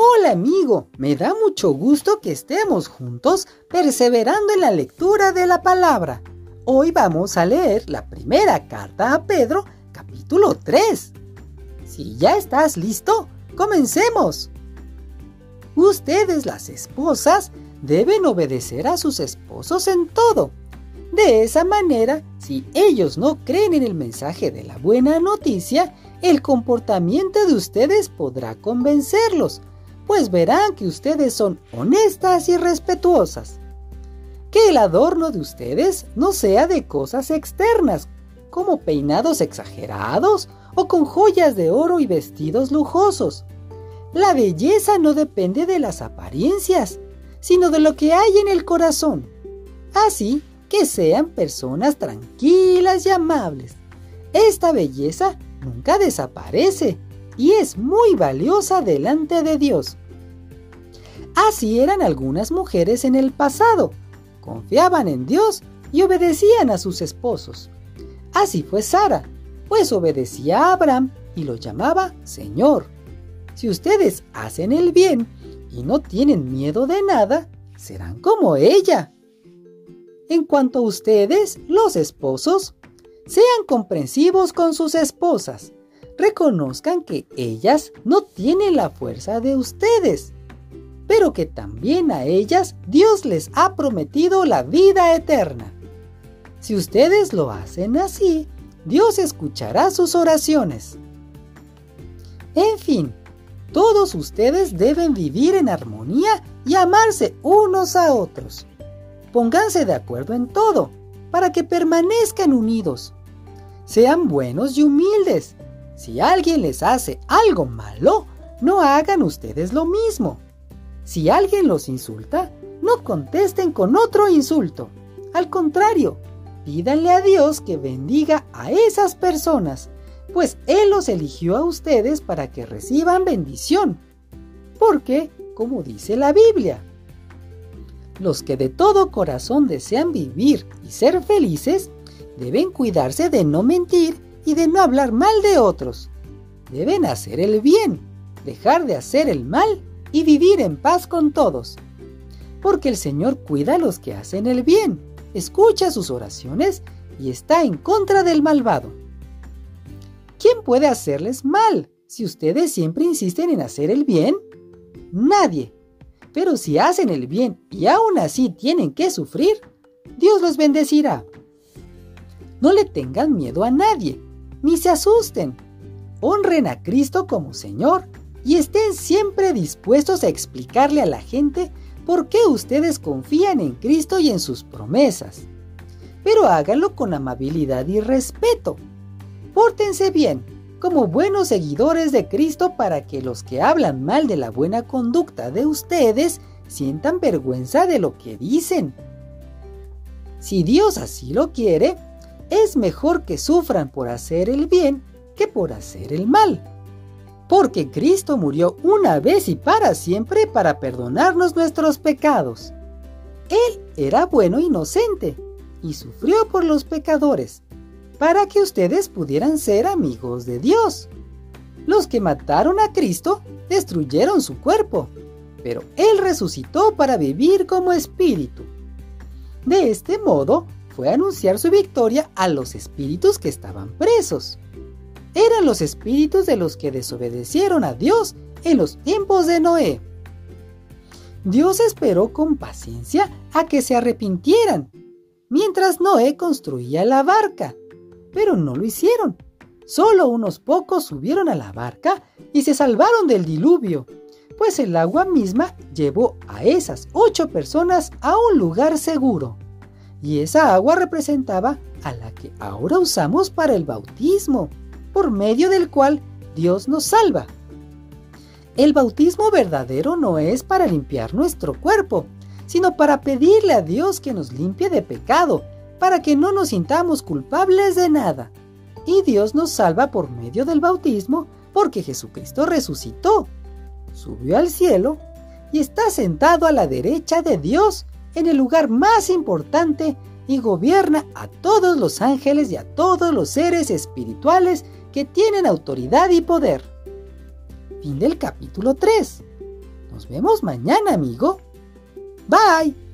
Hola amigo, me da mucho gusto que estemos juntos perseverando en la lectura de la palabra. Hoy vamos a leer la primera carta a Pedro, capítulo 3. Si ya estás listo, comencemos. Ustedes las esposas deben obedecer a sus esposos en todo. De esa manera, si ellos no creen en el mensaje de la buena noticia, el comportamiento de ustedes podrá convencerlos, pues verán que ustedes son honestas y respetuosas. Que el adorno de ustedes no sea de cosas externas, como peinados exagerados o con joyas de oro y vestidos lujosos. La belleza no depende de las apariencias, sino de lo que hay en el corazón. Así que sean personas tranquilas y amables. Esta belleza nunca desaparece y es muy valiosa delante de Dios. Así eran algunas mujeres en el pasado. Confiaban en Dios y obedecían a sus esposos. Así fue Sara, pues obedecía a Abraham y lo llamaba Señor. Si ustedes hacen el bien y no tienen miedo de nada, serán como ella. En cuanto a ustedes, los esposos, sean comprensivos con sus esposas. Reconozcan que ellas no tienen la fuerza de ustedes, pero que también a ellas Dios les ha prometido la vida eterna. Si ustedes lo hacen así, Dios escuchará sus oraciones. En fin, todos ustedes deben vivir en armonía y amarse unos a otros. Pónganse de acuerdo en todo, para que permanezcan unidos. Sean buenos y humildes. Si alguien les hace algo malo, no hagan ustedes lo mismo. Si alguien los insulta, no contesten con otro insulto. Al contrario, pídanle a Dios que bendiga a esas personas, pues Él los eligió a ustedes para que reciban bendición. Porque, como dice la Biblia, los que de todo corazón desean vivir y ser felices, Deben cuidarse de no mentir y de no hablar mal de otros. Deben hacer el bien, dejar de hacer el mal y vivir en paz con todos. Porque el Señor cuida a los que hacen el bien, escucha sus oraciones y está en contra del malvado. ¿Quién puede hacerles mal si ustedes siempre insisten en hacer el bien? Nadie. Pero si hacen el bien y aún así tienen que sufrir, Dios los bendecirá. No le tengan miedo a nadie, ni se asusten. Honren a Cristo como Señor y estén siempre dispuestos a explicarle a la gente por qué ustedes confían en Cristo y en sus promesas. Pero háganlo con amabilidad y respeto. Pórtense bien, como buenos seguidores de Cristo para que los que hablan mal de la buena conducta de ustedes sientan vergüenza de lo que dicen. Si Dios así lo quiere, es mejor que sufran por hacer el bien que por hacer el mal. Porque Cristo murió una vez y para siempre para perdonarnos nuestros pecados. Él era bueno e inocente y sufrió por los pecadores, para que ustedes pudieran ser amigos de Dios. Los que mataron a Cristo destruyeron su cuerpo, pero Él resucitó para vivir como espíritu. De este modo, fue a anunciar su victoria a los espíritus que estaban presos. Eran los espíritus de los que desobedecieron a Dios en los tiempos de Noé. Dios esperó con paciencia a que se arrepintieran, mientras Noé construía la barca, pero no lo hicieron. Solo unos pocos subieron a la barca y se salvaron del diluvio, pues el agua misma llevó a esas ocho personas a un lugar seguro y esa agua representaba a la que ahora usamos para el bautismo, por medio del cual Dios nos salva. El bautismo verdadero no es para limpiar nuestro cuerpo, sino para pedirle a Dios que nos limpie de pecado, para que no nos sintamos culpables de nada. Y Dios nos salva por medio del bautismo, porque Jesucristo resucitó, subió al cielo y está sentado a la derecha de Dios en el lugar más importante y gobierna a todos los ángeles y a todos los seres espirituales que tienen autoridad y poder. Fin del capítulo 3. Nos vemos mañana, amigo. Bye.